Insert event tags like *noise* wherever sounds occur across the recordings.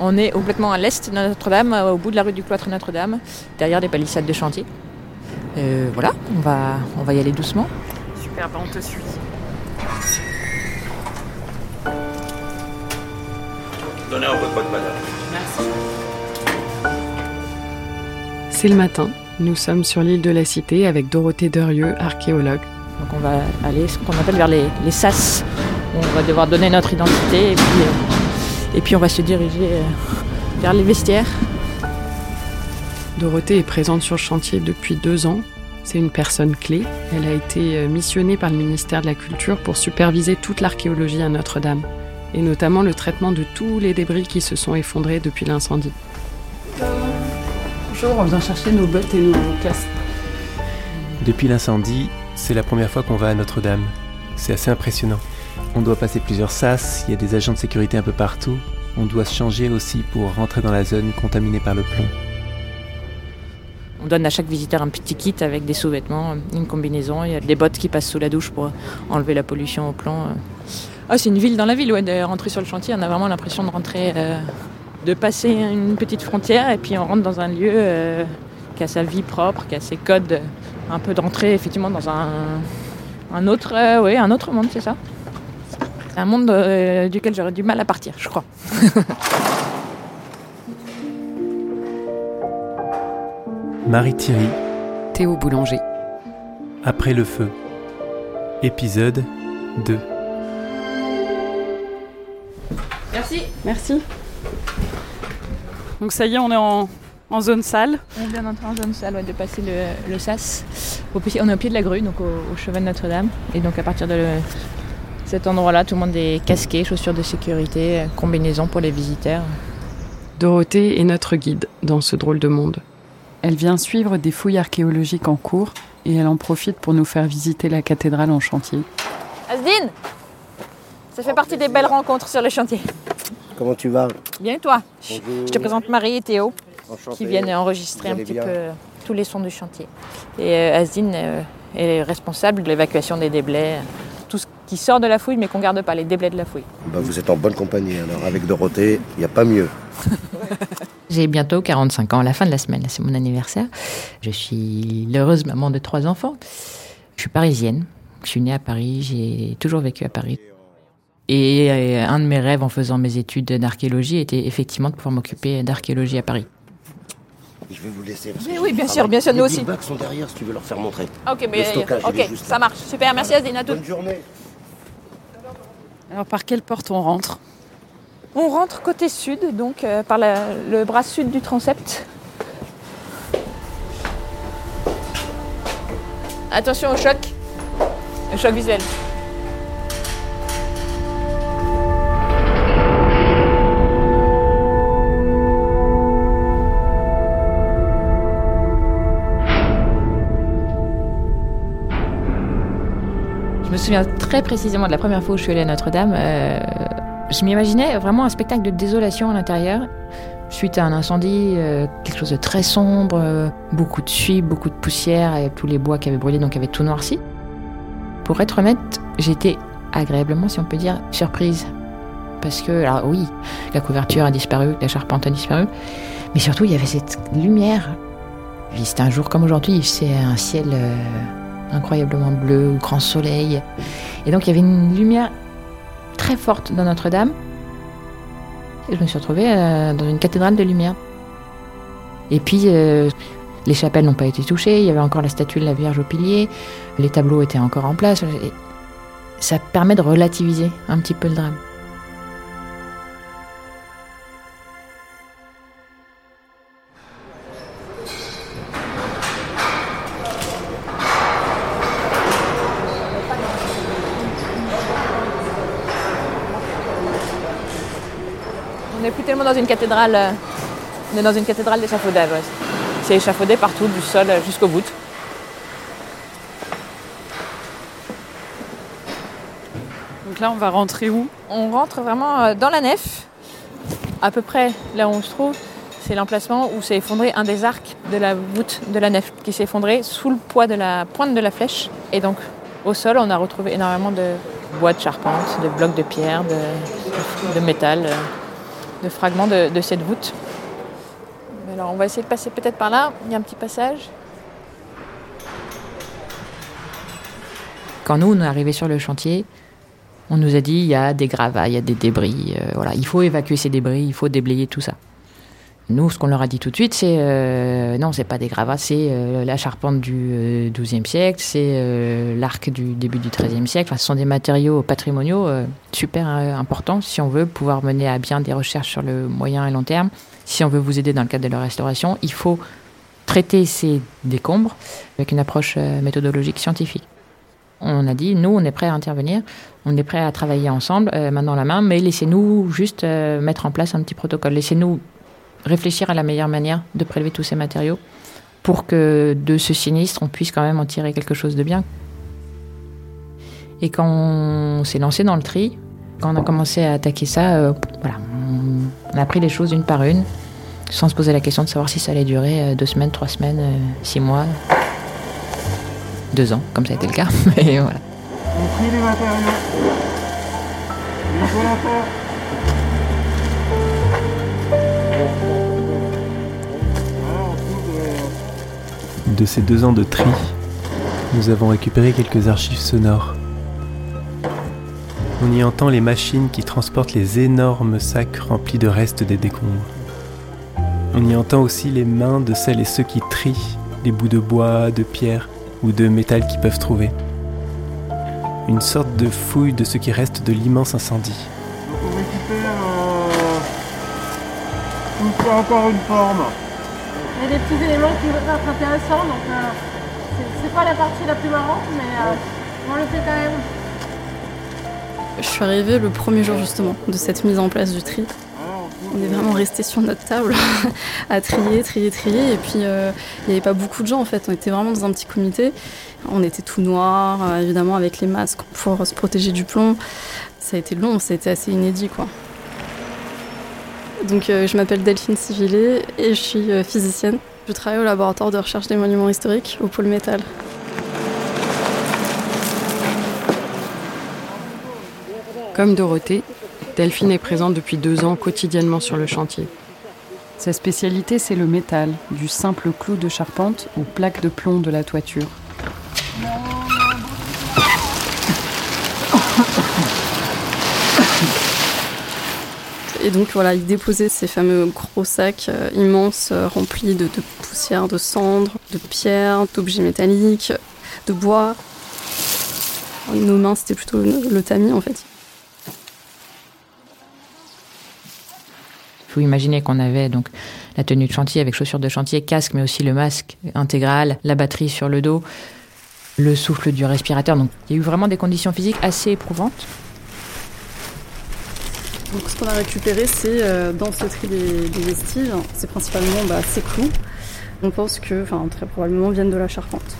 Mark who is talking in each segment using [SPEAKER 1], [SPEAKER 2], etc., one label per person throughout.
[SPEAKER 1] On est complètement à l'est de Notre-Dame, au bout de la rue du cloître Notre-Dame, derrière des palissades de chantier. Euh, voilà, on va, on va y aller doucement.
[SPEAKER 2] Super, bah, on te suit.
[SPEAKER 3] Donnez un peu de valeur.
[SPEAKER 2] Merci.
[SPEAKER 4] C'est le matin. Nous sommes sur l'île de la Cité avec Dorothée Derieux, archéologue.
[SPEAKER 1] Donc on va aller ce qu'on appelle vers les, les sas. où On va devoir donner notre identité et puis, euh, et puis on va se diriger euh, vers les vestiaires.
[SPEAKER 4] Dorothée est présente sur le chantier depuis deux ans. C'est une personne clé. Elle a été euh, missionnée par le ministère de la Culture pour superviser toute l'archéologie à Notre-Dame, et notamment le traitement de tous les débris qui se sont effondrés depuis l'incendie. Bonjour, on vient chercher nos bottes et nos casques.
[SPEAKER 5] Depuis l'incendie, c'est la première fois qu'on va à Notre-Dame. C'est assez impressionnant. On doit passer plusieurs sas, il y a des agents de sécurité un peu partout. On doit se changer aussi pour rentrer dans la zone contaminée par le plomb.
[SPEAKER 1] On donne à chaque visiteur un petit kit avec des sous-vêtements, une combinaison, il y a des bottes qui passent sous la douche pour enlever la pollution au plomb. Ah, c'est une ville dans la ville, ouais, de rentrer sur le chantier, on a vraiment l'impression de rentrer, euh, de passer une petite frontière et puis on rentre dans un lieu euh, qui a sa vie propre, qui a ses codes, un peu d'entrée effectivement dans un, un autre, euh, ouais, un autre monde, c'est ça. C'est un monde euh, duquel j'aurais du mal à partir, je crois. *laughs*
[SPEAKER 5] Marie Thierry,
[SPEAKER 4] Théo Boulanger.
[SPEAKER 5] après le feu. Épisode 2.
[SPEAKER 1] Merci.
[SPEAKER 4] Merci.
[SPEAKER 2] Donc ça y est, on est en, en zone salle.
[SPEAKER 1] On vient d'entrer en zone salle, ouais, de passer le, le sas. Au on est au pied de la grue, donc au, au chevet de Notre-Dame. Et donc à partir de le- cet endroit-là, tout le monde est casqué, chaussures de sécurité, combinaison pour les visiteurs.
[SPEAKER 4] Dorothée est notre guide dans ce drôle de monde. Elle vient suivre des fouilles archéologiques en cours et elle en profite pour nous faire visiter la cathédrale en chantier.
[SPEAKER 1] Asdine Ça fait partie des belles rencontres sur le chantier.
[SPEAKER 6] Comment tu vas?
[SPEAKER 1] Bien et toi?
[SPEAKER 6] Bonjour.
[SPEAKER 1] Je te présente Marie et Théo
[SPEAKER 6] Enchanté.
[SPEAKER 1] qui viennent enregistrer un petit
[SPEAKER 6] bien?
[SPEAKER 1] peu tous les sons du chantier. Et euh, Asdine euh, est responsable de l'évacuation des déblais, qui sort de la fouille mais qu'on garde pas, les déblais de la fouille.
[SPEAKER 6] Bah, Vous êtes en bonne compagnie. Alors avec Dorothée, il n'y a pas mieux. *laughs*
[SPEAKER 1] J'ai bientôt 45 ans, à la fin de la semaine, c'est mon anniversaire. Je suis l'heureuse maman de trois enfants. Je suis parisienne, je suis née à Paris, j'ai toujours vécu à Paris. Et euh, un de mes rêves en faisant mes études d'archéologie était effectivement de pouvoir m'occuper d'archéologie à Paris.
[SPEAKER 6] Je vais vous laisser. parce
[SPEAKER 1] Mais
[SPEAKER 6] que
[SPEAKER 1] oui, bien sûr, bien sûr, nous
[SPEAKER 6] Les
[SPEAKER 1] aussi.
[SPEAKER 6] big bags sont derrière si tu veux leur faire montrer.
[SPEAKER 1] Ok,
[SPEAKER 6] Le stockage, il est
[SPEAKER 1] ok,
[SPEAKER 6] juste
[SPEAKER 1] ça marche, super, merci Asdine, à toutes.
[SPEAKER 6] Bonne journée.
[SPEAKER 2] Alors par quelle porte on rentre
[SPEAKER 1] On rentre côté sud, donc euh, par la- le bras sud du transept. Attention au choc, au choc visuel. Je me souviens très précisément de la première fois où je suis allée à Notre-Dame. euh, je m'imaginais vraiment un spectacle de désolation à l'intérieur. Suite à un incendie, euh, quelque chose de très sombre, euh, beaucoup de suie, beaucoup de poussière, et tous les bois qui avaient brûlé, donc avaient tout noirci. Pour être honnête, j'étais agréablement, si on peut dire, surprise. Parce que, alors oui, la couverture a disparu, la charpente a disparu, mais surtout il y avait cette lumière. C'était un jour comme aujourd'hui, c'est un ciel incroyablement bleu, grand soleil. Et donc il y avait une lumière très forte dans Notre-Dame. Et je me suis retrouvée euh, dans une cathédrale de lumière. Et puis, euh, les chapelles n'ont pas été touchées, il y avait encore la statue de la Vierge au pilier, les tableaux étaient encore en place. Ça permet de relativiser un petit peu le drame. Une cathédrale, euh, on est dans une cathédrale d'échafaudage. ouais. C'est échafaudé partout, du sol euh, jusqu'au bout.
[SPEAKER 2] Donc là, on va rentrer où?
[SPEAKER 1] On rentre vraiment euh, dans la nef, à peu près là où on se trouve. C'est l'emplacement où s'est effondré un des arcs de la voûte de la nef, qui s'est effondré sous le poids de la pointe de la flèche. Et donc, au sol, on a retrouvé énormément de bois de charpente, de blocs de pierre, de, de métal, euh, de fragments de, de cette voûte. Alors on va essayer de passer peut-être par là. Il y a un petit passage. Quand nous, on est arrivés sur le chantier, on nous a dit il y a des gravats, il y a des débris. euh, voilà, il faut évacuer ces débris, il faut déblayer tout ça. Nous, ce qu'on leur a dit tout de suite, c'est euh, non, c'est pas des gravats, c'est euh, la charpente du euh, XIIe siècle, c'est euh, l'arc du début du XIIIe siècle. Enfin, ce sont des matériaux patrimoniaux euh, super euh, importants si on veut pouvoir mener à bien des recherches sur le moyen et long terme. Si on veut vous aider dans le cadre de la restauration, il faut traiter ces décombres avec une approche euh, méthodologique scientifique. On a dit, nous, on est prêt à intervenir, on est prêt à travailler ensemble, euh, main dans la main, mais laissez-nous juste euh, mettre en place un petit protocole. Laissez-nous réfléchir à la meilleure manière de prélever tous ces matériaux pour que de ce sinistre, on puisse quand même en tirer quelque chose de bien. Et quand on s'est lancé dans le tri, quand on a commencé à attaquer ça, euh, voilà, on, a pris les choses une par une, sans se poser la question de savoir si ça allait durer euh, deux semaines, trois semaines, euh, six mois, deux ans, comme ça a été le cas. *laughs* Et voilà.
[SPEAKER 7] On matériaux. Il faut la faire.
[SPEAKER 5] De ces deux ans de tri, nous avons récupéré quelques archives sonores. On y entend les machines qui transportent les énormes sacs remplis de restes des décombres. On y entend aussi les mains de celles et ceux qui trient les bouts de bois, de pierre ou de métal qu'ils peuvent trouver. Une sorte de fouille de ce qui reste de l'immense incendie.
[SPEAKER 8] Il y a des petits éléments qui peuvent être intéressants, donc euh, c'est- pas la partie la plus marrante, mais euh, on le fait quand même.
[SPEAKER 9] Je suis arrivée le premier jour justement de cette mise en place du tri.
[SPEAKER 7] On
[SPEAKER 9] est vraiment resté sur notre table *laughs* à trier, trier, trier. Et puis euh, il n'y avait pas beaucoup de gens en fait. On était vraiment dans un petit comité. On était tout noir, évidemment avec les masques pour se protéger du plomb. Ça a été long, ça a été assez inédit quoi. Euh, je m'appelle Delphine Civilé et je suis euh, physicienne. Je travaille au laboratoire de recherche des monuments historiques au pôle métal.
[SPEAKER 4] Comme Dorothée, Delphine est présente depuis deux ans quotidiennement sur le chantier.
[SPEAKER 10] Sa spécialité, c'est le métal, du simple clou de charpente aux plaques de plomb de la toiture.
[SPEAKER 9] Et donc voilà, il déposait ces fameux gros sacs euh, immenses euh, remplis de, poussière, de cendres, de pierres, d'objets métalliques, de bois. Nos mains, c'était plutôt le, le tamis en fait.
[SPEAKER 1] Il faut imaginer qu'on avait donc la tenue de chantier avec chaussures de chantier, casque, mais aussi le masque intégral, la batterie sur le dos, le souffle du respirateur. Donc il y a eu vraiment des conditions physiques assez éprouvantes.
[SPEAKER 9] Donc ce qu'on a récupéré, c'est euh, dans ce tri des, vestiges, c'est principalement bah, ces clous. On pense que, enfin très probablement, viennent de la charpente.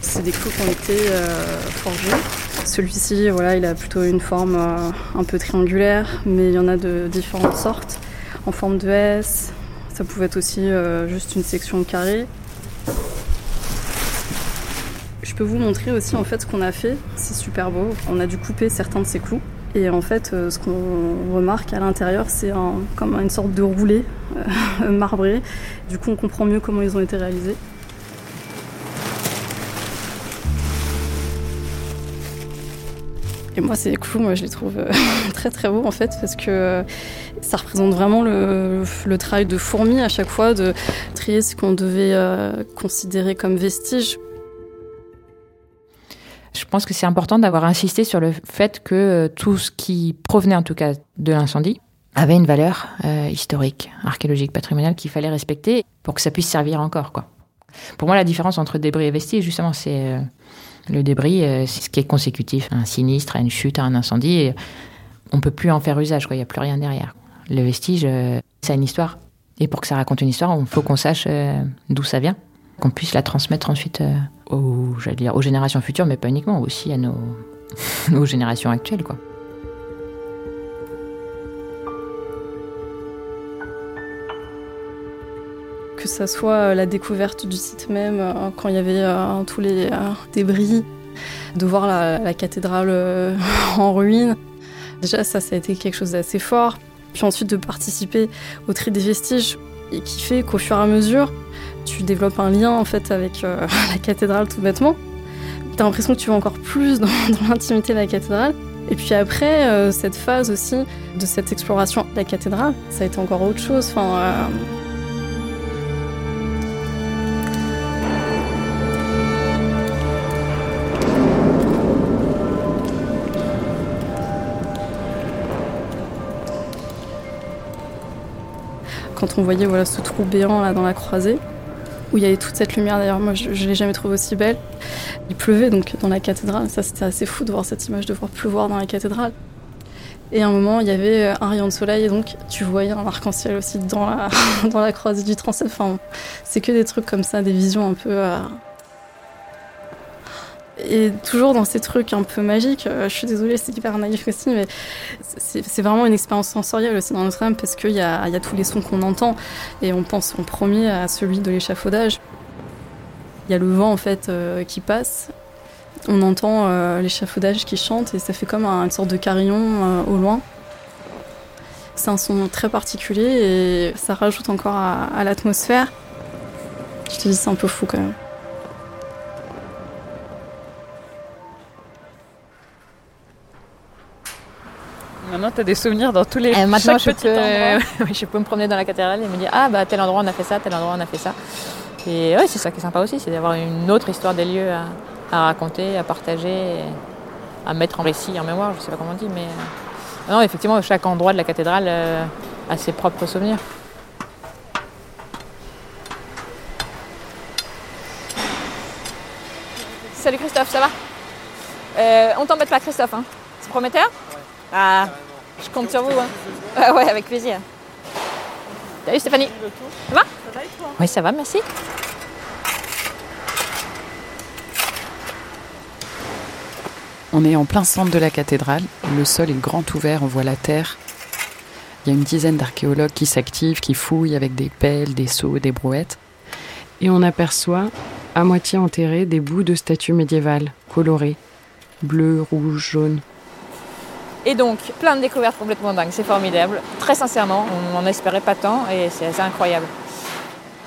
[SPEAKER 9] C'est des clous qui ont été euh, forgés. Celui-ci, voilà, il a plutôt une forme euh, un peu triangulaire, mais il y en a de différentes sortes, en forme de S. Ça pouvait être aussi juste une section carrée. Je peux vous montrer aussi en fait ce qu'on a fait. C'est super beau. On a dû couper certains de ces clous. Et en fait, euh, ce qu'on remarque à l'intérieur, c'est un- comme une sorte de roulé euh, *laughs* marbré. Du coup, on comprend mieux comment ils ont été réalisés. Et moi, ces clous, moi, je les trouve euh, *laughs* très très beaux en fait, parce que ça représente vraiment le, travail de fourmi à chaque fois, de trier ce qu'on devait considérer comme vestige.
[SPEAKER 1] Je pense que c'est important d'avoir insisté sur le fait que euh, tout ce qui provenait en tout cas de l'incendie avait une valeur euh, historique, archéologique, patrimoniale qu'il fallait respecter pour que ça puisse servir encore. Pour moi, la différence entre débris et vestiges, justement, c'est euh, le débris, c'est ce qui est consécutif à un sinistre, à une chute, à un incendie. Et on peut plus en faire usage, il n'y a plus rien derrière. Le vestige, ça a une histoire. Et pour que ça raconte une histoire, il faut qu'on sache d'où ça vient, qu'on puisse la transmettre ensuite euh, aux, générations futures, mais pas uniquement, aussi à nos, *laughs* aux générations actuelles.
[SPEAKER 9] Que ça soit euh, la découverte du site même, euh, quand il y avait tous les débris, de voir la, cathédrale *laughs* en ruine. Déjà, ça, ça a été quelque chose d'assez fort. Puis ensuite de participer au tri des vestiges et qui fait qu'au fur et à mesure, tu développes un lien en fait avec euh, *laughs* la cathédrale tout bêtement. T'as l'impression que tu vas encore plus *laughs* dans, l'intimité de la cathédrale. Et puis après, euh, cette phase aussi de cette exploration de la cathédrale, ça a été encore autre chose. Enfin, euh, quand on voyait voilà, ce trou béant là dans la croisée, où il y avait toute cette lumière. D'ailleurs, moi, je ne l'ai jamais trouvé aussi belle. Il pleuvait donc dans la cathédrale. Ça, c'était assez fou de voir cette image, de voir pleuvoir dans la cathédrale. Et à un moment, il y avait euh, un rayon de soleil, et donc tu voyais un arc-en-ciel aussi dans la, *laughs* dans la croisée du transept. Enfin, c'est que des trucs comme ça, des visions un peu. euh, Et toujours dans ces trucs un peu magiques, euh, je suis désolée, c'est hyper naïf aussi, mais c'est vraiment une expérience sensorielle aussi dans Notre-Dame parce qu'il y a, tous les sons qu'on entend et on pense en premier à celui de l'échafaudage. Il y a le vent en fait euh, qui passe, on entend euh, l'échafaudage qui chante et ça fait comme un- une sorte de carillon au loin. C'est un son très particulier et ça rajoute encore à l'atmosphère. Je te dis, c'est un peu fou quand même.
[SPEAKER 2] Maintenant, tu as des souvenirs dans tous les
[SPEAKER 1] Et maintenant,
[SPEAKER 2] chaque
[SPEAKER 1] je peux, *laughs* oui, je peux me promener dans la cathédrale et me dire ah bah tel endroit on a fait ça, tel endroit on a fait ça. Et ouais, c'est ça qui est sympa aussi, c'est d'avoir une autre histoire des lieux à, à raconter, à partager, à mettre en récit, en mémoire, je sais pas comment on dit, mais euh, non, effectivement, chaque endroit de la cathédrale euh, a ses propres souvenirs. Salut Christophe, ça va? Euh, On t'embête pas Christophe, hein? C'est prometteur? Ah, je compte sur vous. Hein. Ouais, avec plaisir. Salut Stéphanie. Ça va? Oui, ça va, merci.
[SPEAKER 10] On est en plein centre de la cathédrale. Le sol est grand ouvert, on voit la terre. Il y a une dizaine d'archéologues qui s'activent, qui fouillent avec des pelles, des seaux, des brouettes. Et on aperçoit, à moitié enterrés, des bouts de statues médiévales, colorées. Bleu, rouge, jaune.
[SPEAKER 1] Et donc, plein de découvertes complètement dingues, c'est formidable. Très sincèrement, on n'en espérait pas tant et c'est assez incroyable.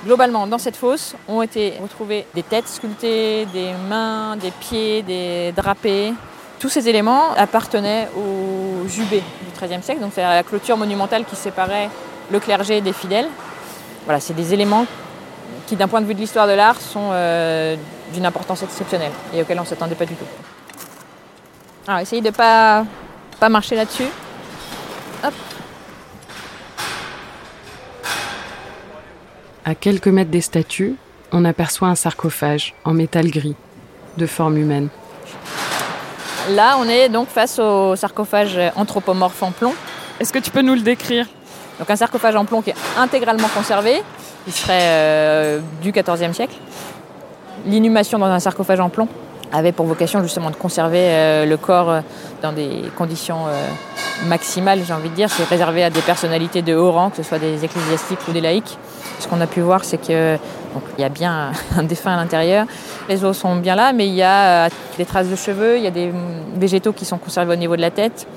[SPEAKER 1] Globalement, dans cette fosse ont été retrouvées des têtes sculptées, des mains, des pieds, des drapés. Tous ces éléments appartenaient au jubé du XIIIe siècle, donc c'est la clôture monumentale qui séparait le clergé des fidèles. Voilà, c'est des éléments qui, d'un point de vue de l'histoire de l'art, sont euh, d'une importance exceptionnelle et auxquels on ne s'attendait pas du tout. Alors, essayez de ne pas, pas marcher là-dessus. Hop.
[SPEAKER 4] À quelques mètres des statues, on aperçoit un sarcophage en métal gris, de forme humaine.
[SPEAKER 1] Là, on est donc face au sarcophage anthropomorphe en plomb.
[SPEAKER 2] Est-ce que tu peux nous le décrire?
[SPEAKER 1] Donc un sarcophage en plomb qui est intégralement conservé, qui serait euh, du XIVe siècle. L'inhumation dans un sarcophage en plomb avait pour vocation justement de conserver euh, le corps euh, dans des conditions euh, maximales, j'ai envie de dire. C'est réservé à des personnalités de haut rang, que ce soit des ecclésiastiques ou des laïcs. Ce qu'on a pu voir, c'est que donc, il y a bien *laughs* un défunt à l'intérieur. Les os sont bien là, mais il y a des traces de cheveux, il y a des végétaux qui sont conservés au niveau de la tête.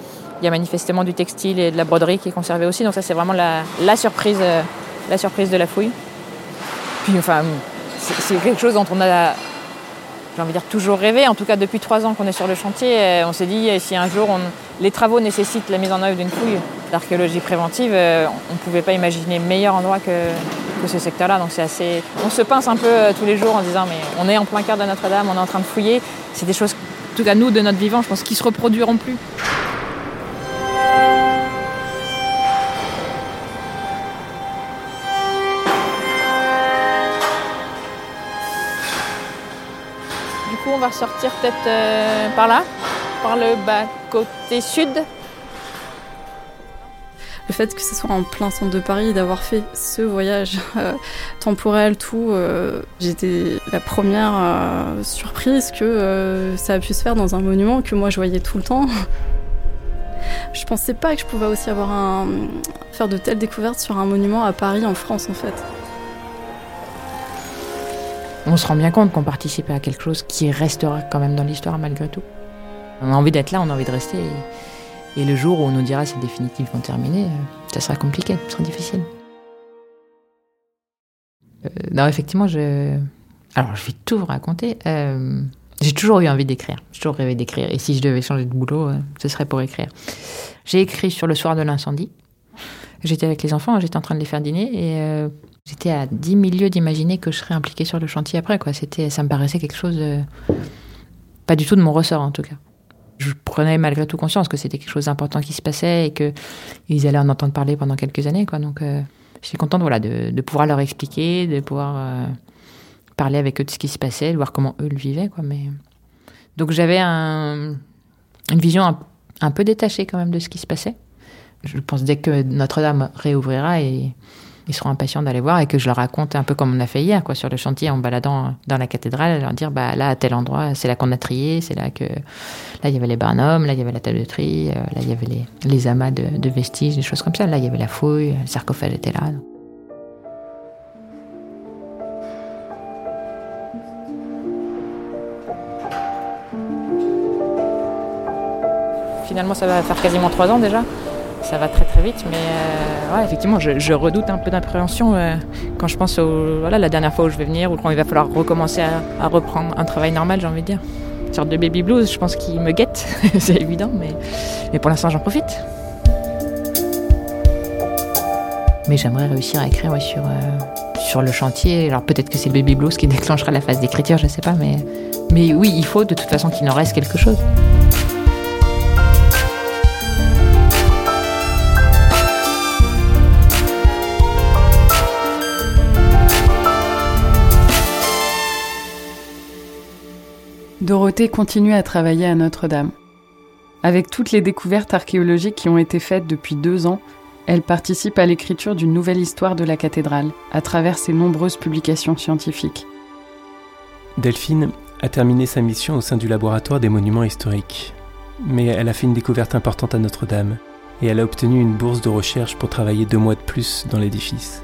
[SPEAKER 1] Il y a manifestement du textile et de la broderie qui est conservé aussi. Donc ça, c'est vraiment la, la surprise, la surprise de la fouille. Puis enfin, c'est quelque chose dont on a, j'ai envie de dire, toujours rêvé. En tout cas, depuis trois ans qu'on est sur le chantier, euh, on s'est dit euh, si un jour les travaux nécessitent la mise en œuvre d'une fouille d'archéologie préventive, euh, on ne pouvait pas imaginer meilleur endroit que, ce secteur-là. Donc c'est assez, on se pince un peu tous les jours en disant mais on est en plein cœur de Notre-Dame, on est en train de fouiller. C'est des choses, en tout cas nous de notre vivant, je pense, qui se reproduiront plus. On va ressortir peut-être euh, par là, par le bas côté sud.
[SPEAKER 9] Le fait que ce soit en plein centre de Paris d'avoir fait ce voyage euh, temporel, tout, euh, j'étais la première surprise que ça a pu se faire dans un monument que moi je voyais tout le temps. *laughs* Je pensais pas que je pouvais aussi avoir un, faire de telles découvertes sur un monument à Paris, en France en fait.
[SPEAKER 1] On se rend bien compte qu'on participe à quelque chose qui restera quand même dans l'histoire malgré tout. On a envie d'être là, on a envie de rester. Et le jour où on nous dira si définitivement terminé, ça sera compliqué, ça sera difficile. Euh, non, effectivement, je. Alors, je vais tout vous raconter. Euh, j'ai toujours eu envie d'écrire. J'ai toujours rêvé d'écrire. Et si je devais changer de boulot, euh, ce serait pour écrire. J'ai écrit sur le soir de l'incendie. J'étais avec les enfants, j'étais en train de les faire dîner et j'étais à 10 000 lieues d'imaginer que je serais impliquée sur le chantier après. C'était, ça me paraissait quelque chose. pas du tout de mon ressort en tout cas. Je prenais malgré tout conscience que c'était quelque chose d'important qui se passait et qu'ils allaient en entendre parler pendant quelques années. Quoi. Donc je suis contente de, de, pouvoir leur expliquer, de pouvoir euh, parler avec eux de ce qui se passait, de voir comment eux le vivaient. Donc j'avais un, une vision un, un, peu détachée quand même de ce qui se passait. Je pense dès que Notre-Dame réouvrira et ils seront impatients d'aller voir et que je leur raconte un peu comme on a fait hier, quoi, sur le chantier en baladant dans la cathédrale, leur dire, bah là, à tel endroit, c'est là qu'on a trié, c'est là que, là, il y avait les barnums, là, il y avait la table de tri, euh, là, il y avait les, les amas de, de, vestiges, des choses comme ça, là, il y avait la fouille, le sarcophage était là. Finalement, ça va faire quasiment trois ans déjà ça va très très vite. Mais euh, effectivement, je, redoute un peu d'appréhension euh, quand je pense voilà, la dernière fois où je vais venir ou quand il va falloir recommencer à, reprendre un travail normal, j'ai envie de dire. Une sorte de baby blues, je pense qu'il me guette, *laughs* c'est évident, mais, mais pour l'instant j'en profite. Mais j'aimerais réussir à écrire sur, euh, sur le chantier. Alors peut-être que c'est le baby blues qui *laughs* déclenchera la phase d'écriture, je sais pas, mais, mais oui, il faut de toute façon qu'il en reste quelque chose.
[SPEAKER 4] Dorothée continue à travailler à Notre-Dame. Avec toutes les découvertes archéologiques qui ont été faites depuis deux ans, elle participe à l'écriture d'une nouvelle histoire de la cathédrale, à travers ses nombreuses publications scientifiques.
[SPEAKER 5] Delphine a terminé sa mission au sein du laboratoire des monuments historiques. Mais elle a fait une découverte importante à Notre-Dame, et elle a obtenu une bourse de recherche pour travailler deux mois de plus dans l'édifice.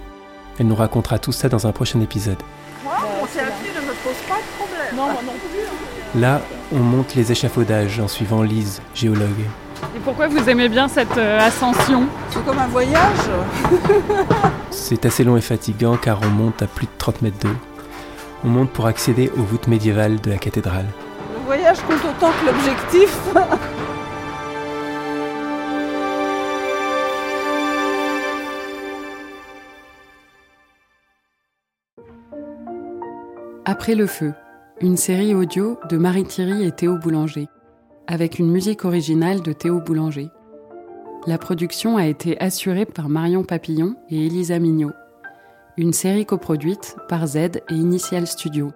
[SPEAKER 5] Elle nous racontera tout ça dans un prochain épisode.
[SPEAKER 11] Moi, mon ne me pose pas de problème. Non, non plus.
[SPEAKER 5] Là, on monte les échafaudages en suivant Lise, géologue.
[SPEAKER 2] Et pourquoi vous aimez bien cette euh, ascension?
[SPEAKER 11] C'est comme un voyage *laughs*
[SPEAKER 5] C'est assez long et fatigant car on monte à plus de 30 mètres d'eau. On monte pour accéder aux voûtes médiévales de la cathédrale.
[SPEAKER 11] Le voyage compte autant que l'objectif
[SPEAKER 4] Après le feu, une série audio de Marie Thierry et Théo Boulanger, avec une musique originale de Théo Boulanger. La production a été assurée par Marion Papillon et Elisa Mignot. Une série coproduite par Z et Initial Studio.